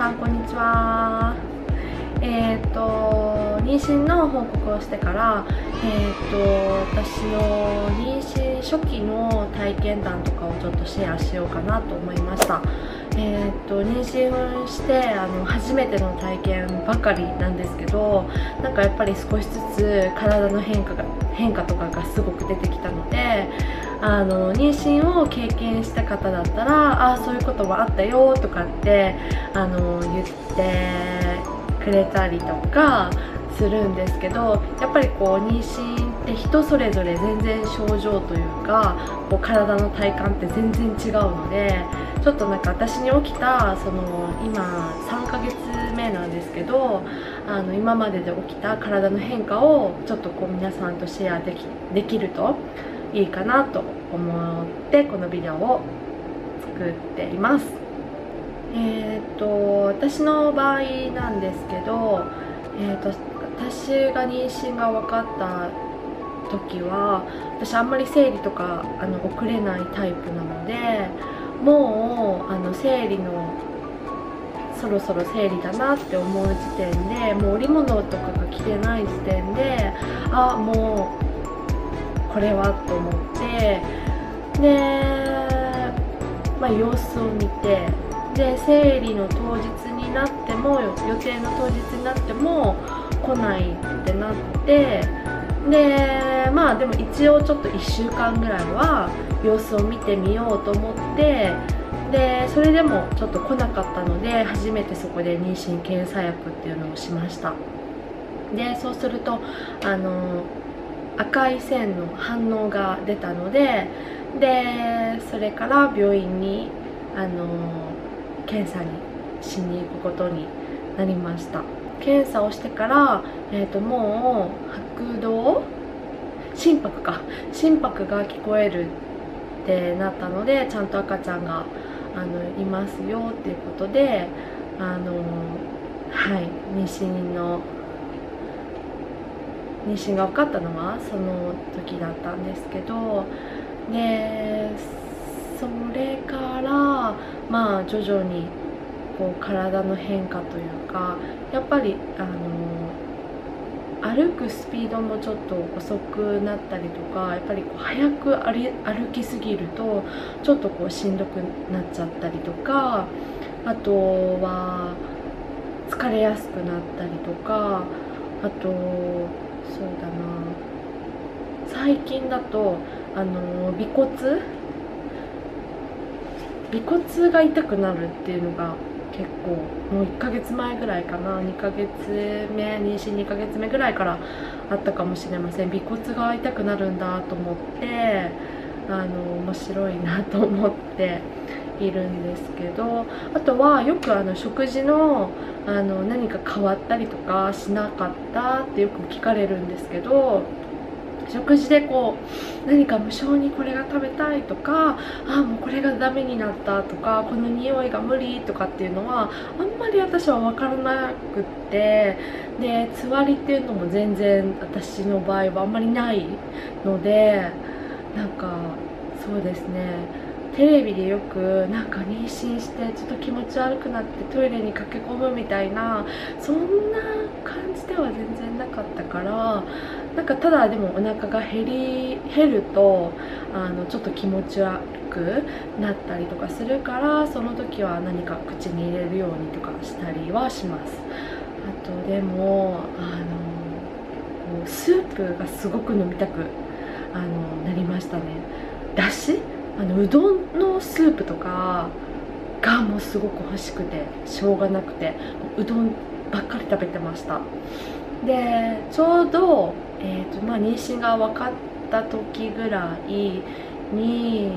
さんこんにちは。えっ、ー、と妊娠の報告をしてからえっ、ー、と私の妊娠初期の体験談とかをちょっとシェアしようかなと思いました。えーと、妊娠してあの初めての体験ばかりなんですけどなんかやっぱり少しずつ体の変化が変化とかがすごく出てきたのであの妊娠を経験した方だったらあそういうこともあったよとかってあの言ってくれたりとかするんですけどやっぱりこう妊娠って人それぞれ全然症状というかこう体の体感って全然違うのでちょっとなんか私に起きたその今3ヶ月目なんですけどあの今までで起きた体の変化をちょっとこう皆さんとシェアできできるといいかなと思ってこのビデオを作っています。えっ、と私の場合なんですけど、えーと、私が妊娠が分かった時は私あんまり生理とかあの遅れないタイプなのでもうあの生理のそろそろ生理だなって思う時点でもう織物とかが着てない時点であもうこれはと思ってで、まあ、様子を見てで生理の当日になっても予定の当日になっても来ないってなってでまあでも一応ちょっと1週間ぐらいは様子を見てみようと思ってでそれでもちょっと来なかったので初めてそこで妊娠検査薬っていうのをしました。でそうするとあの赤い線の反応が出たのででそれから病院にあの検査にしに行くことになりました。検査をしてから、えーと、もう拍動心拍か。心拍が聞こえるってなったのでちゃんと赤ちゃんがあのいますよっていうことであのはい妊娠の妊娠が分かったのはその時だったんですけどでそれからまあ徐々にこう体の変化というかやっぱりあの歩くスピードもちょっと遅くなったりとかやっぱりこう早く歩きすぎるとちょっとこうしんどくなっちゃったりとかあとは疲れやすくなったりとかあとそうだな。最近だとあの尾骨。尾骨が痛くなるっていうのが結構もう1ヶ月前ぐらいかな。2ヶ月目妊娠2ヶ月目ぐらいからあったかもしれません。尾骨が痛くなるんだと思ってあの面白いなと思って。いるんですけどあとはよくあの食事のあの何か変わったりとかしなかったってよく聞かれるんですけど食事でこう何か無性にこれが食べたいとかあもうこれがダメになったとかこの匂いが無理とかっていうのはあんまり私は分からなくってでつわりっていうのも全然私の場合はあんまりないのでなんかそうですね。テレビでよくなんか妊娠してちょっと気持ち悪くなってトイレに駆け込むみたいなそんな感じでは全然なかったからなんかただでもお腹が減り減るとあのちょっと気持ち悪くなったりとかするからその時は何か口に入れるようにとかしたりはします。あとでもあのスープがすごく飲みたくあのなりましたね。だし？あのうどんのスープとかがもうすごく欲しくてしょうがなくてうどんばっかり食べてました。でちょうど、えーとまあ、妊娠が分かった時ぐらいに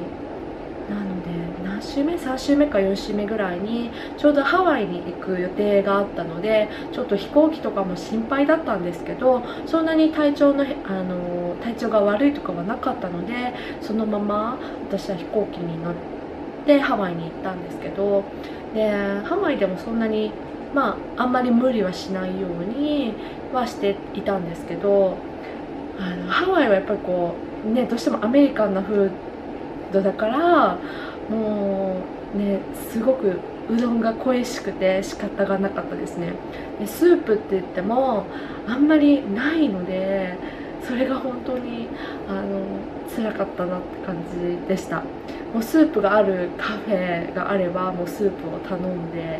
なので何週目3週目か4週目ぐらいにちょうどハワイに行く予定があったのでちょっと飛行機とかも心配だったんですけどそんなに体調のあの体調が悪いとかはなかったのでそのまま私は飛行機に乗ってハワイに行ったんですけどでハワイでもそんなにまああんまり無理はしないようにはしていたんですけどあのハワイはやっぱりこうねどうしてもアメリカンな風ドだからもうねすごくうどんが恋しくて仕方がなかったですね。でスープって言ってもあんまりないのでそれが本当にあの辛かったなって感じでした。もうスープがあるカフェがあればもうスープを頼んで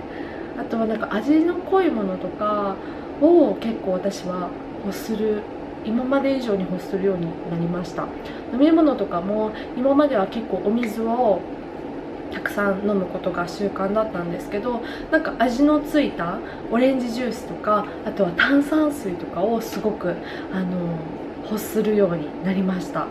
あとはなんか味の濃いものとかを結構私は欲する今まで以上に欲するようになりました。飲み物とかも今までは結構お水をたくさん飲むことが習慣だったんですけどなんか味のついたオレンジジュースとかあとは炭酸水とかをすごくあの欲するようになりました。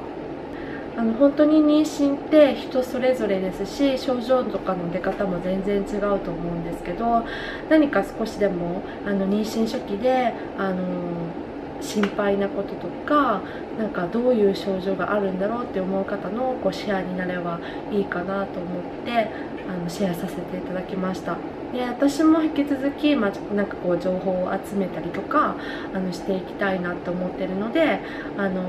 あの本当に妊娠って人それぞれですし症状とかの出方も全然違うと思うんですけど何か少しでもあの妊娠初期であの心配なこととかなんかどういう症状があるんだろうって思う方のこうシェアになればいいかなと思ってあのシェアさせていただきましたで私も引き続き、まあ、なんかこう情報を集めたりとかあのしていきたいなと思ってるのであの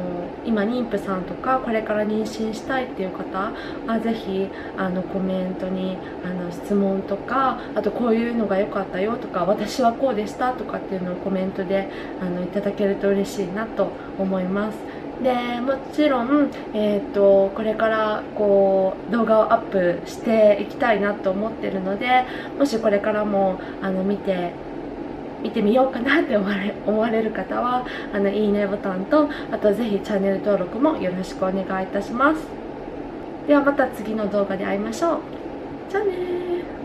今妊婦さんとかこれから妊娠したいっていう方はぜひあのコメントにあの質問とかあとこういうのが良かったよとか私はこうでしたとかっていうのをコメントであのいただけると嬉しいなと思います。でもちろん、えーと、これからこう動画をアップしていきたいなと思ってるのでもしこれからもあの見て見てみようかなって思われ 思われる方はあのいいねボタンとあとぜひチャンネル登録もよろしくお願いいたします。ではまた次の動画で会いましょう。じゃあね